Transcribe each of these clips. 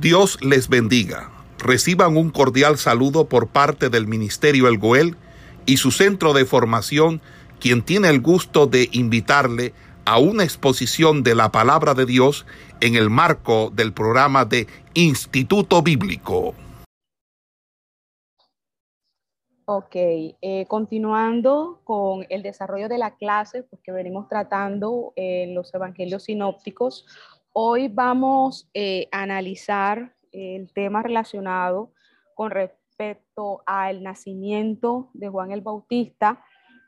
Dios les bendiga. Reciban un cordial saludo por parte del Ministerio El Goel y su centro de formación, quien tiene el gusto de invitarle a una exposición de la palabra de Dios en el marco del programa de Instituto Bíblico. Ok, eh, continuando con el desarrollo de la clase, porque venimos tratando en los evangelios sinópticos, hoy vamos eh, a analizar el tema relacionado con respecto al nacimiento de Juan el Bautista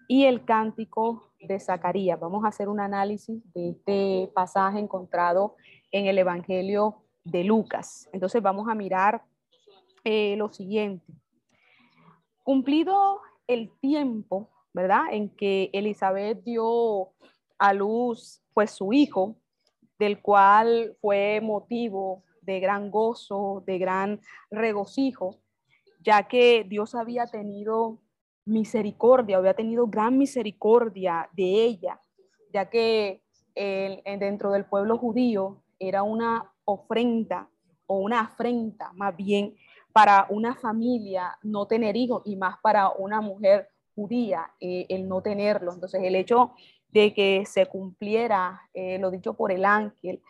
y el cántico de Zacarías. Vamos a hacer un análisis de este pasaje encontrado en el Evangelio de Lucas. Entonces vamos a mirar eh, lo siguiente. Cumplido el tiempo, ¿verdad? En que Elizabeth dio a luz pues su hijo, del cual fue motivo de gran gozo, de gran regocijo, ya que Dios había tenido misericordia, había tenido gran misericordia de ella, ya que dentro del pueblo judío era una ofrenda o una afrenta más bien para una familia no tener hijos y más para una mujer judía eh, el no tenerlos. Entonces el hecho de que se cumpliera eh, lo dicho por el ángel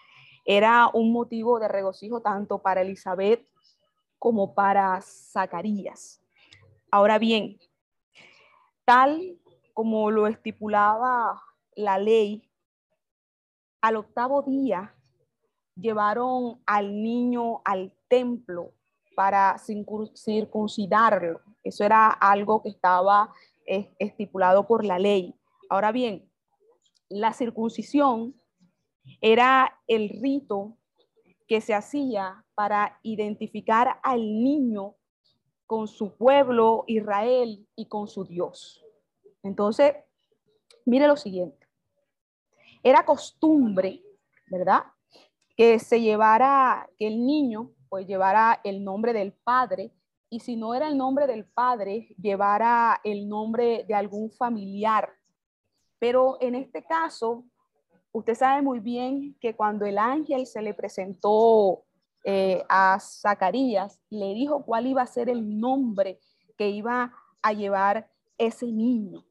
era un motivo de regocijo tanto para Elizabeth como para Zacarías. Ahora bien, tal como lo estipulaba la ley, al octavo día llevaron al niño al templo para circuncidarlo. Eso era algo que estaba eh, estipulado por la ley. Ahora bien, la circuncisión era el rito que se hacía para identificar al niño con su pueblo Israel y con su Dios. Entonces, mire lo siguiente. Era costumbre, ¿verdad? Que se llevara, que el niño pues llevara el nombre del padre y si no era el nombre del padre, llevara el nombre de algún familiar. Pero en este caso, Usted sabe muy bien que cuando el ángel se le presentó eh, a Zacarías, le dijo cuál iba a ser el nombre que iba a llevar ese niño.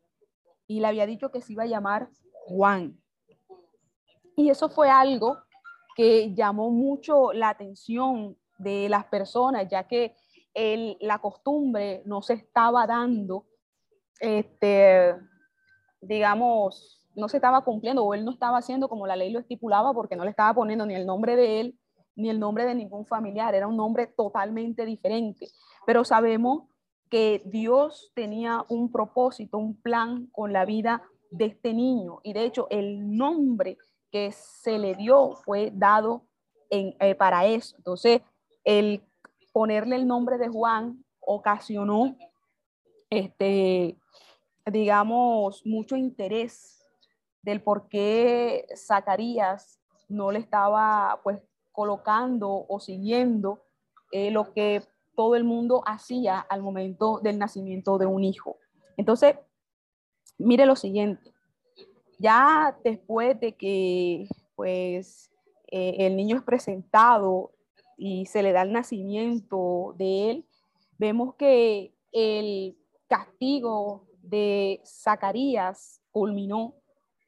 Y le había dicho que se iba a llamar Juan. Y eso fue algo que llamó mucho la atención de las personas, ya que la costumbre no se estaba dando, este, digamos, no se estaba cumpliendo o él no estaba haciendo como la ley lo estipulaba porque no le estaba poniendo ni el nombre de él ni el nombre de ningún familiar, era un nombre totalmente diferente. Pero sabemos que Dios tenía un propósito, un plan con la vida de este niño y de hecho el nombre que se le dio fue dado en, eh, para eso. Entonces, el ponerle el nombre de Juan ocasionó, este, digamos, mucho interés del por qué Zacarías no le estaba pues colocando o siguiendo eh, lo que todo el mundo hacía al momento del nacimiento de un hijo. Entonces, mire lo siguiente, ya después de que pues eh, el niño es presentado y se le da el nacimiento de él, vemos que el castigo de Zacarías culminó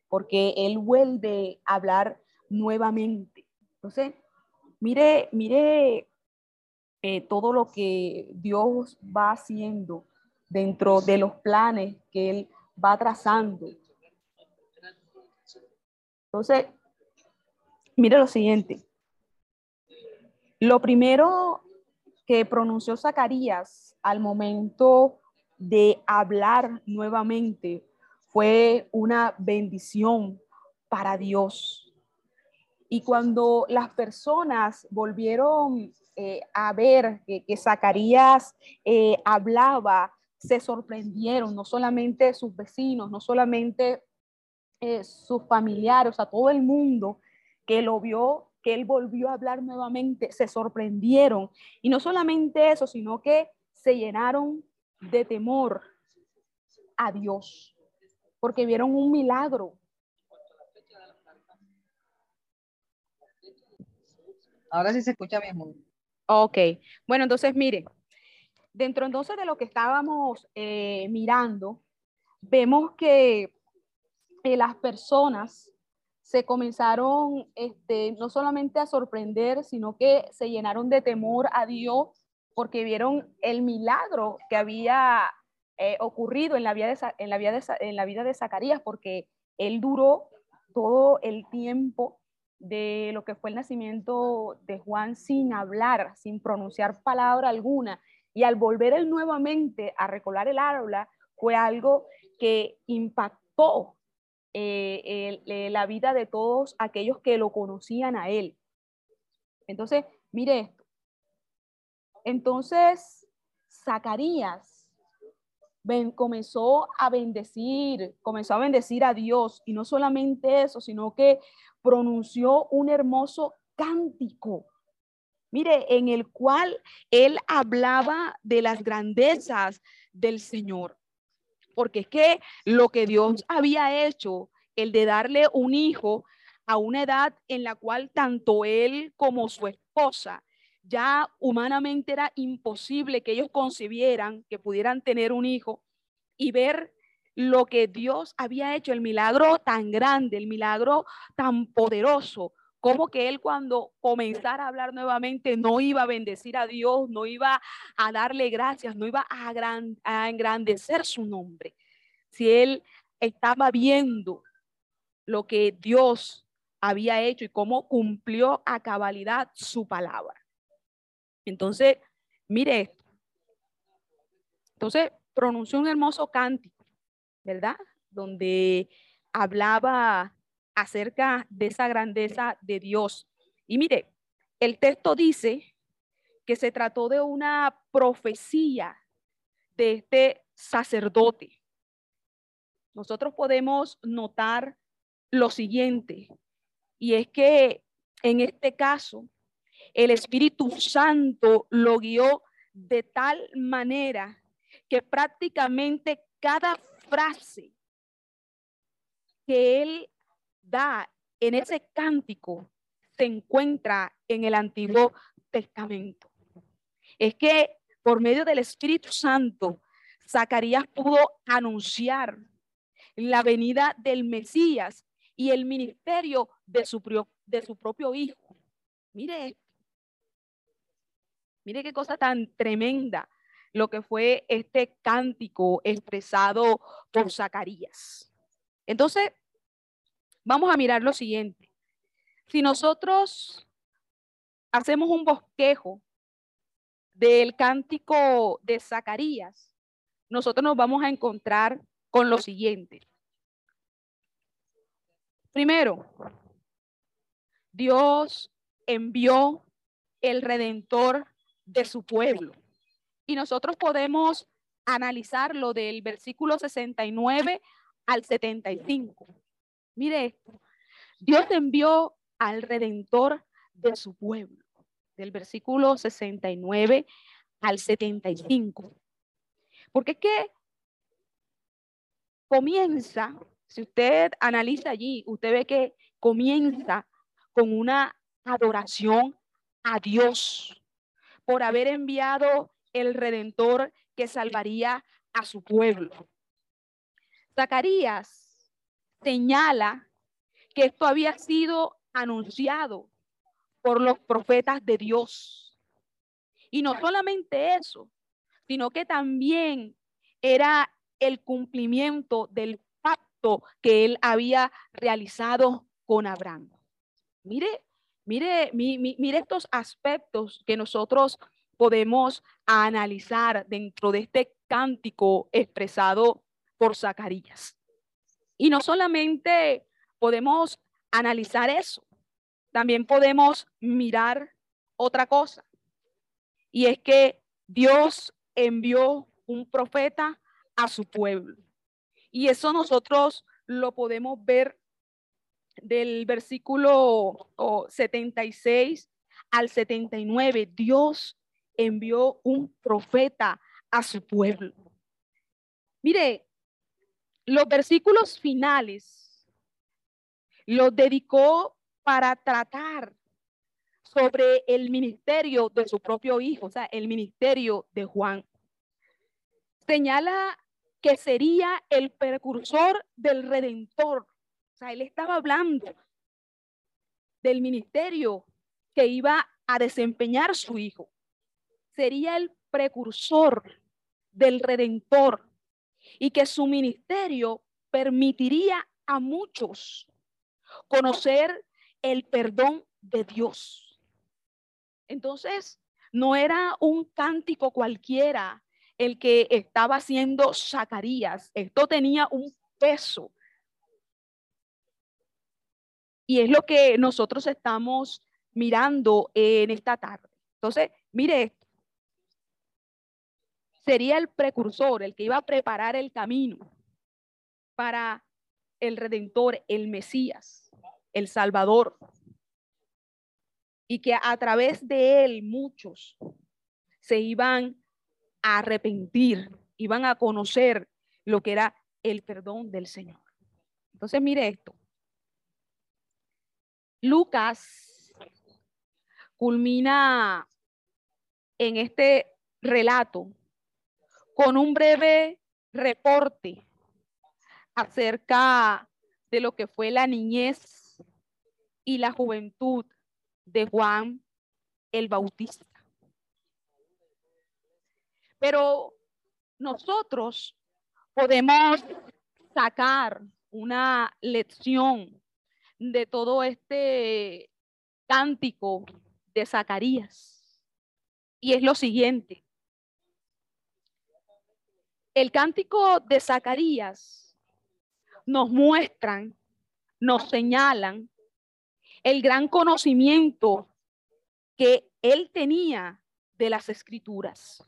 porque él vuelve a hablar nuevamente. Entonces, mire, mire eh, todo lo que Dios va haciendo dentro de los planes que él va trazando. Entonces, mire lo siguiente. Lo primero que pronunció Zacarías al momento de hablar nuevamente fue una bendición para Dios. Y cuando las personas volvieron eh, a ver que, Zacarías eh, hablaba, se sorprendieron, no solamente sus vecinos, no solamente eh, sus familiares, o sea, todo el mundo que lo vio, que él volvió a hablar nuevamente, se sorprendieron. Y no solamente eso, sino que se llenaron de temor a Dios porque vieron un milagro. Ahora sí se escucha bien. Ok, bueno, entonces mire, dentro entonces de lo que estábamos eh, mirando, vemos que eh, las personas se comenzaron este, no solamente a sorprender, sino que se llenaron de temor a Dios porque vieron el milagro que había eh, ocurrido en la, vida de, en, la vida de, en la vida de Zacarías, porque él duró todo el tiempo de lo que fue el nacimiento de Juan sin hablar, sin pronunciar palabra alguna. Y al volver él nuevamente a recolar el aula, fue algo que impactó eh, eh, la vida de todos aquellos que lo conocían a él. Entonces, mire. Entonces, Zacarías comenzó a bendecir, comenzó a bendecir a Dios y no solamente eso, sino que pronunció un hermoso cántico. Mire, en el cual él hablaba de las grandezas del Señor porque es que lo que Dios había hecho, el de darle un hijo a una edad en la cual tanto él como su esposa ya humanamente era imposible que ellos concibieran que pudieran tener un hijo y ver lo que Dios había hecho, el milagro tan grande, el milagro tan poderoso, como que él cuando comenzara a hablar nuevamente no iba a bendecir a Dios, no iba a darle gracias, no iba a, a engrandecer su nombre. Si él estaba viendo lo que Dios había hecho y cómo cumplió a cabalidad su palabra. Entonces, mire esto. Entonces, pronunció un hermoso cántico, ¿verdad? Donde hablaba acerca de esa grandeza de Dios. Y mire, el texto dice que se trató de una profecía de este sacerdote. Nosotros podemos notar lo siguiente, y es que en este caso el Espíritu Santo lo guió de tal manera que prácticamente cada frase que él da en ese cántico se encuentra en el Antiguo Testamento. Es que por medio del Espíritu Santo, Zacarías pudo anunciar la venida del Mesías y el ministerio de su, de su propio hijo. Mire Mire qué cosa tan tremenda lo que fue este cántico expresado por Zacarías. Entonces, Vamos a mirar lo siguiente. Si nosotros hacemos un bosquejo del cántico de Zacarías, nosotros nos vamos a encontrar con lo siguiente. Primero, Dios envió el redentor de su pueblo. Y nosotros podemos analizarlo del versículo 69 al 75. Mire esto. Dios envió al redentor de su pueblo, del versículo 69 al 75. Porque es que comienza, si usted analiza allí, usted ve que comienza con una adoración a Dios por haber enviado el redentor que salvaría a su pueblo. Zacarías señala que esto había sido anunciado por los profetas de Dios. Y no solamente eso, sino que también era el cumplimiento del pacto que él había realizado con Abraham. Mire, mire, mire estos aspectos que nosotros podemos analizar dentro de este cántico expresado por Zacarías. Y no solamente podemos analizar eso, también podemos mirar otra cosa. Y es que Dios envió un profeta a su pueblo. Y eso nosotros lo podemos ver del versículo 76 al 79. Dios envió un profeta a su pueblo. Mire, los versículos finales los dedicó para tratar sobre el ministerio de su propio hijo, o sea, el ministerio de Juan. Señala que sería el precursor del redentor. Sea, él estaba hablando del ministerio que iba a desempeñar su hijo. Sería el precursor del redentor y que su ministerio permitiría a muchos conocer el perdón de Dios. Entonces, no era un cántico cualquiera el que estaba haciendo Zacarías. Esto tenía un peso. Y es lo que nosotros estamos mirando en esta tarde. Entonces, mire esto. Sería el precursor, el que iba a preparar el camino para el Redentor, el Mesías, el Salvador. Y que a través de él muchos se iban a arrepentir, iban a conocer lo que era el perdón del Señor. Entonces, mire esto. Lucas culmina en este relato con un breve reporte acerca de lo que fue la niñez y la juventud de Juan el Bautista. Pero nosotros podemos sacar una lección de todo este cántico de Zacarías. Y es lo siguiente. El cántico de Zacarías nos muestran, nos señalan el gran conocimiento que él tenía de las escrituras.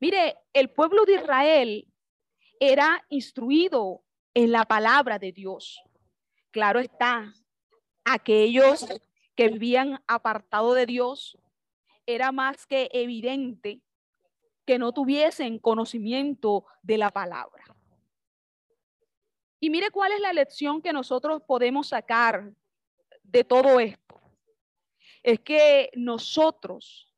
Mire, el pueblo de Israel era instruido en la palabra de Dios. Claro está, aquellos que vivían apartado de Dios, era más que evidente que no tuviesen conocimiento de la palabra. Y mire cuál es la lección que nosotros podemos sacar de todo esto. Es que nosotros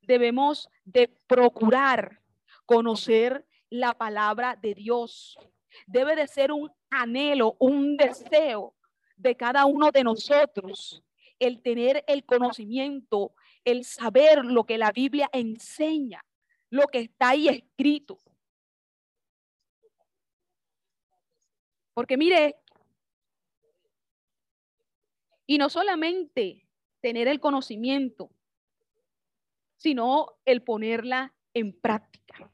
debemos de procurar conocer la palabra de Dios. Debe de ser un anhelo, un deseo de cada uno de nosotros, el tener el conocimiento, el saber lo que la Biblia enseña, lo que está ahí escrito. Porque mire, y no solamente tener el conocimiento, sino el ponerla en práctica.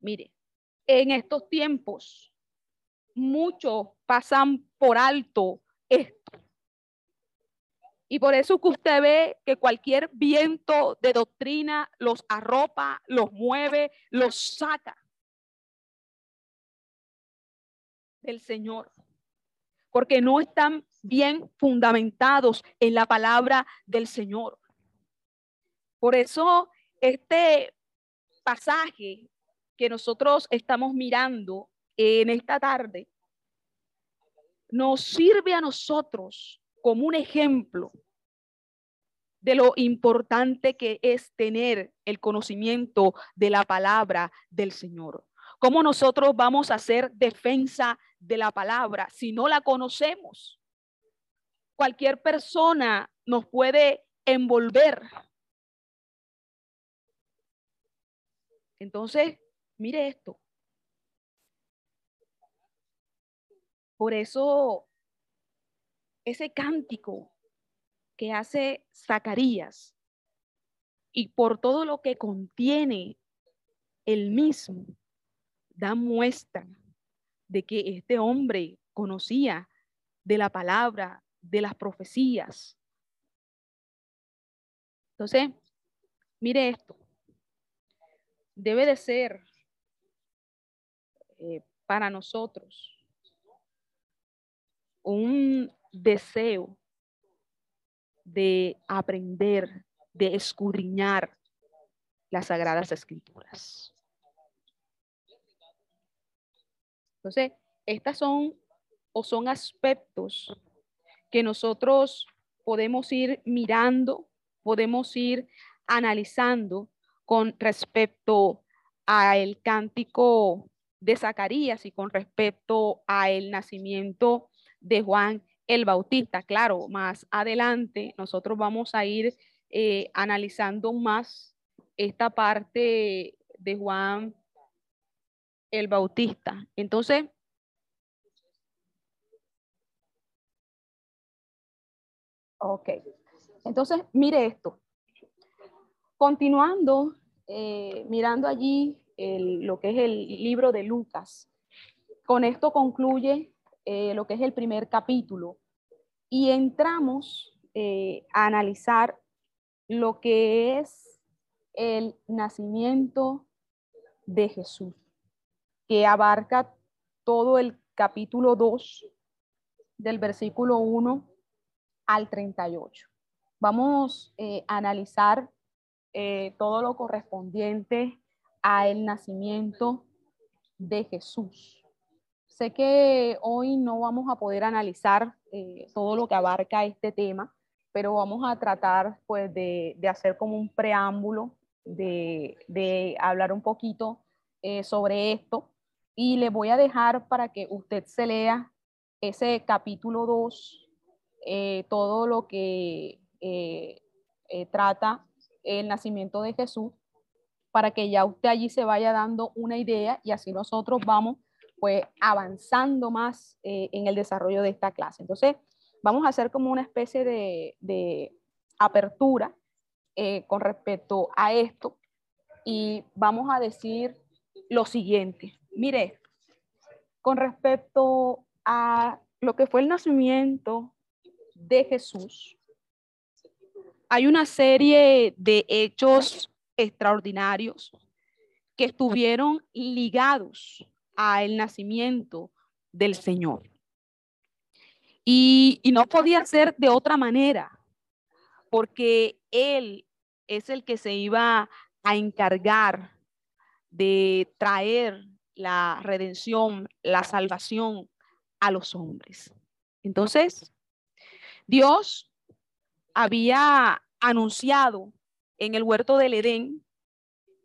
Mire, en estos tiempos, muchos pasan por alto esto. Y por eso que usted ve que cualquier viento de doctrina los arropa, los mueve, los saca del Señor. Porque no están bien fundamentados en la palabra del Señor. Por eso este pasaje que nosotros estamos mirando en esta tarde nos sirve a nosotros como un ejemplo de lo importante que es tener el conocimiento de la palabra del Señor. ¿Cómo nosotros vamos a hacer defensa de la palabra si no la conocemos? Cualquier persona nos puede envolver. Entonces, Mire esto. Por eso, ese cántico que hace Zacarías y por todo lo que contiene el mismo, da muestra de que este hombre conocía de la palabra, de las profecías. Entonces, mire esto. Debe de ser eh, para nosotros un deseo de aprender, de escudriñar las sagradas escrituras. Entonces, estas son o son aspectos que nosotros podemos ir mirando, podemos ir analizando con respecto al cántico de Zacarías y con respecto a el nacimiento de Juan el Bautista. Claro, más adelante nosotros vamos a ir eh, analizando más esta parte de Juan el Bautista. Entonces, ok. Entonces, mire esto. Continuando, eh, mirando allí lo que es el libro de Lucas, con esto concluye eh, lo que es el primer capítulo y entramos eh, a analizar lo que es el nacimiento de Jesús, que abarca todo el capítulo 2 del versículo 1 al 38. Vamos eh, a analizar todo lo correspondiente a el nacimiento de Jesús. Sé que hoy no vamos a poder analizar eh, todo lo que abarca este tema, pero vamos a tratar pues de, hacer como un preámbulo, de, hablar un poquito eh, sobre esto y le voy a dejar para que usted se lea ese capítulo 2, eh, todo lo que trata el nacimiento de Jesús, para que ya usted allí se vaya dando una idea y así nosotros vamos pues avanzando más eh, en el desarrollo de esta clase. Entonces, vamos a hacer como una especie de, apertura eh, con respecto a esto y vamos a decir lo siguiente. Mire, con respecto a lo que fue el nacimiento de Jesús, hay una serie de hechos extraordinarios que estuvieron ligados el nacimiento del Señor. Y, y no podía ser de otra manera, porque Él es el que se iba a encargar de traer la redención, la salvación a los hombres. Entonces, Dios había anunciado en el huerto del Edén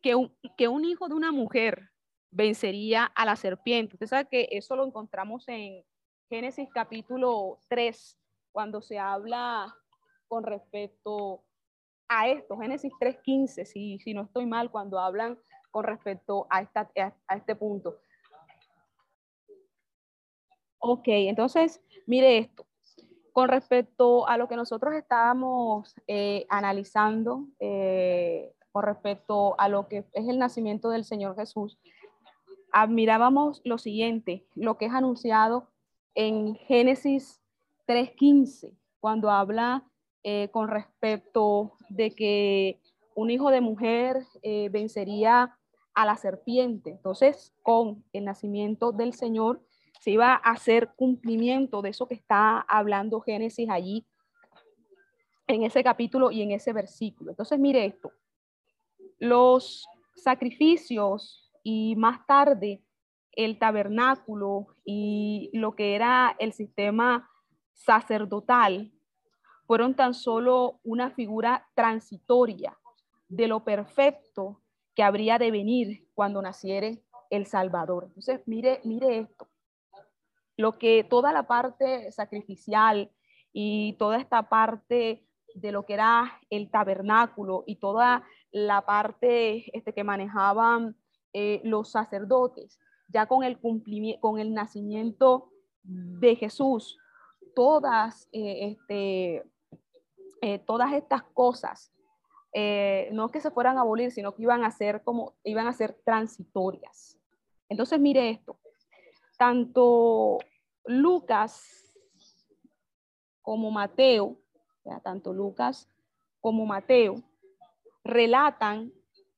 que un, que un hijo de una mujer vencería a la serpiente. Usted sabe que eso lo encontramos en Génesis capítulo 3, cuando se habla con respecto a esto, Génesis 3.15, si, si no estoy mal, cuando hablan con respecto a, esta, a este punto. Ok, entonces, mire esto. Con respecto a lo que nosotros estábamos eh, analizando, eh, con respecto a lo que es el nacimiento del Señor Jesús, admirábamos lo siguiente, lo que es anunciado en Génesis 3.15, cuando habla eh, con respecto de que un hijo de mujer vencería a la serpiente. Entonces, con el nacimiento del Señor, se iba a hacer cumplimiento de eso que está hablando Génesis allí en ese capítulo y en ese versículo. Entonces, mire esto. Los sacrificios y más tarde el tabernáculo y lo que era el sistema sacerdotal fueron tan solo una figura transitoria de lo perfecto que habría de venir cuando naciere el Salvador. Entonces, mire, mire esto. Lo que toda la parte sacrificial y toda esta parte de lo que era el tabernáculo y toda la parte este, que manejaban eh, los sacerdotes, ya con el cumplimiento, con el nacimiento de Jesús, todas, eh, este, eh, todas estas cosas, no es que se fueran a abolir, sino que iban a ser como, iban a ser transitorias. Entonces, mire esto, tanto Lucas como Mateo, tanto Lucas como Mateo, relatan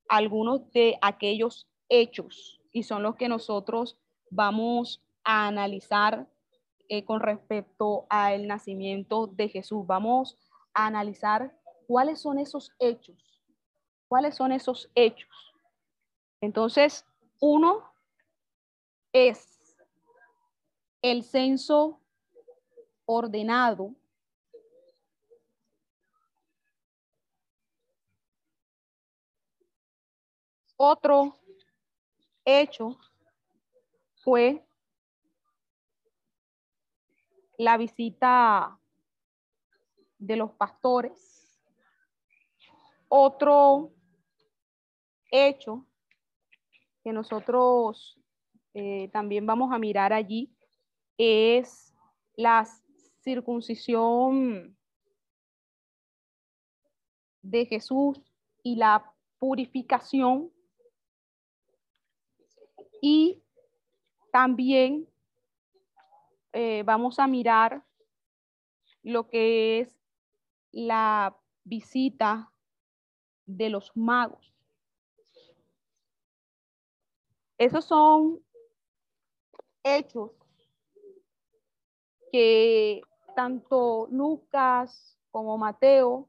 algunos de aquellos hechos y son los que nosotros vamos a analizar eh, con respecto al nacimiento de Jesús. Vamos a analizar cuáles son esos hechos, cuáles son esos hechos. Entonces, uno es el censo ordenado Otro hecho fue la visita de los pastores. Otro hecho que nosotros eh, también vamos a mirar allí es la circuncisión de Jesús y la purificación. Y también eh, vamos a mirar lo que es la visita de los magos. Esos son hechos que tanto Lucas como Mateo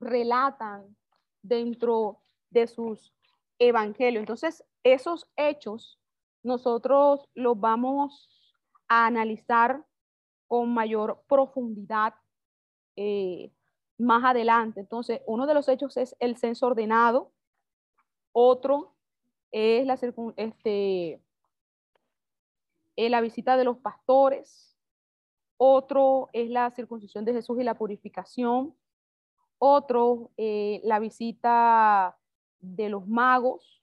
relatan dentro de sus evangelios. Entonces, esos hechos nosotros los vamos a analizar con mayor profundidad eh, más adelante. Entonces, uno de los hechos es el censo ordenado, otro es la, este, la visita de los pastores, otro es la circuncisión de Jesús y la purificación, otro eh, la visita de los magos.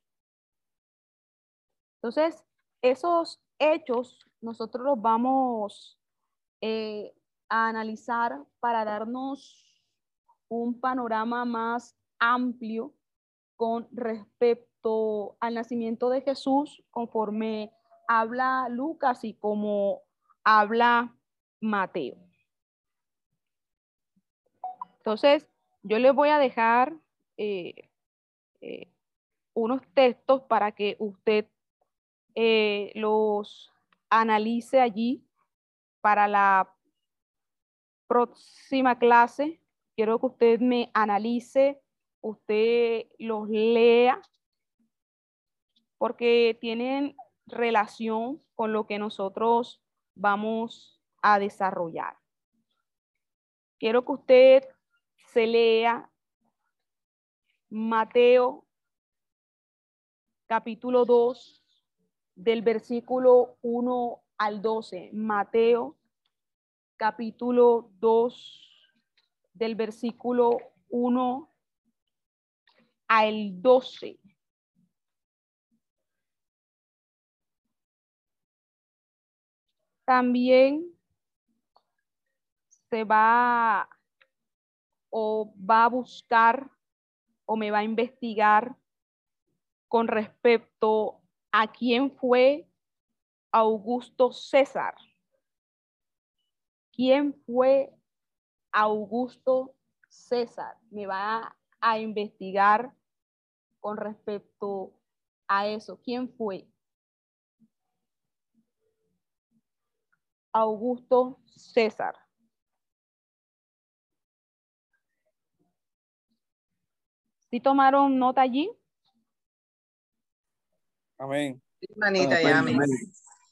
Entonces, esos hechos nosotros los vamos eh, a analizar para darnos un panorama más amplio con respecto al nacimiento de Jesús conforme habla Lucas y como habla Mateo. Entonces, yo les voy a dejar eh, eh, unos textos para que usted eh, los analice allí para la próxima clase. Quiero que usted me analice, usted los lea, porque tienen relación con lo que nosotros vamos a desarrollar. Quiero que usted se lea Mateo capítulo 2 del versículo 1 al 12. Mateo capítulo 2 del versículo 1 al 12. También va o va a buscar o me va a investigar con respecto a quién fue Augusto César. ¿Quién fue Augusto César? Me va a investigar con respecto a eso. ¿Quién fue? Augusto César. ¿Sí tomaron nota allí? Amén. Manita, y amén.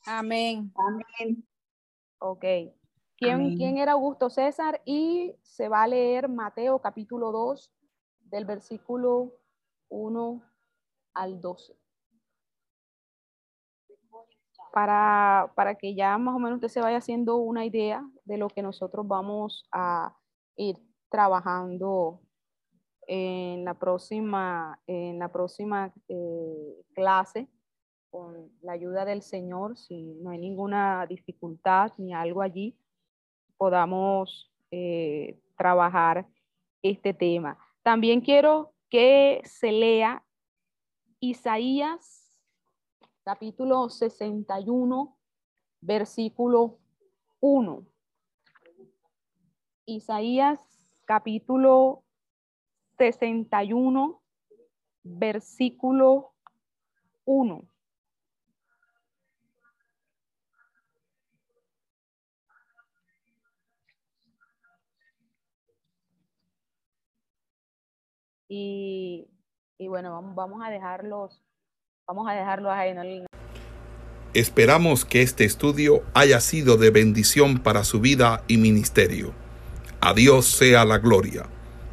Amén. Amén. Ok. ¿Quién, ¿Quién era Augusto César? Y se va a leer Mateo capítulo 2 del versículo 1 al 12 para, para que ya más o menos usted se vaya haciendo una idea de lo que nosotros vamos a ir trabajando en la próxima, en la próxima eh, clase con la ayuda del Señor, si no hay ninguna dificultad ni algo allí, podamos eh, trabajar este tema. También quiero que se lea Isaías capítulo 61, versículo 1. Isaías capítulo 61, versículo 1. Y, y bueno, vamos, a dejarlos Vamos a dejarlo ahí. ¿no? Esperamos que este estudio haya sido de bendición para su vida y ministerio. A Dios sea la gloria.